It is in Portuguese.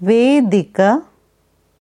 Vedica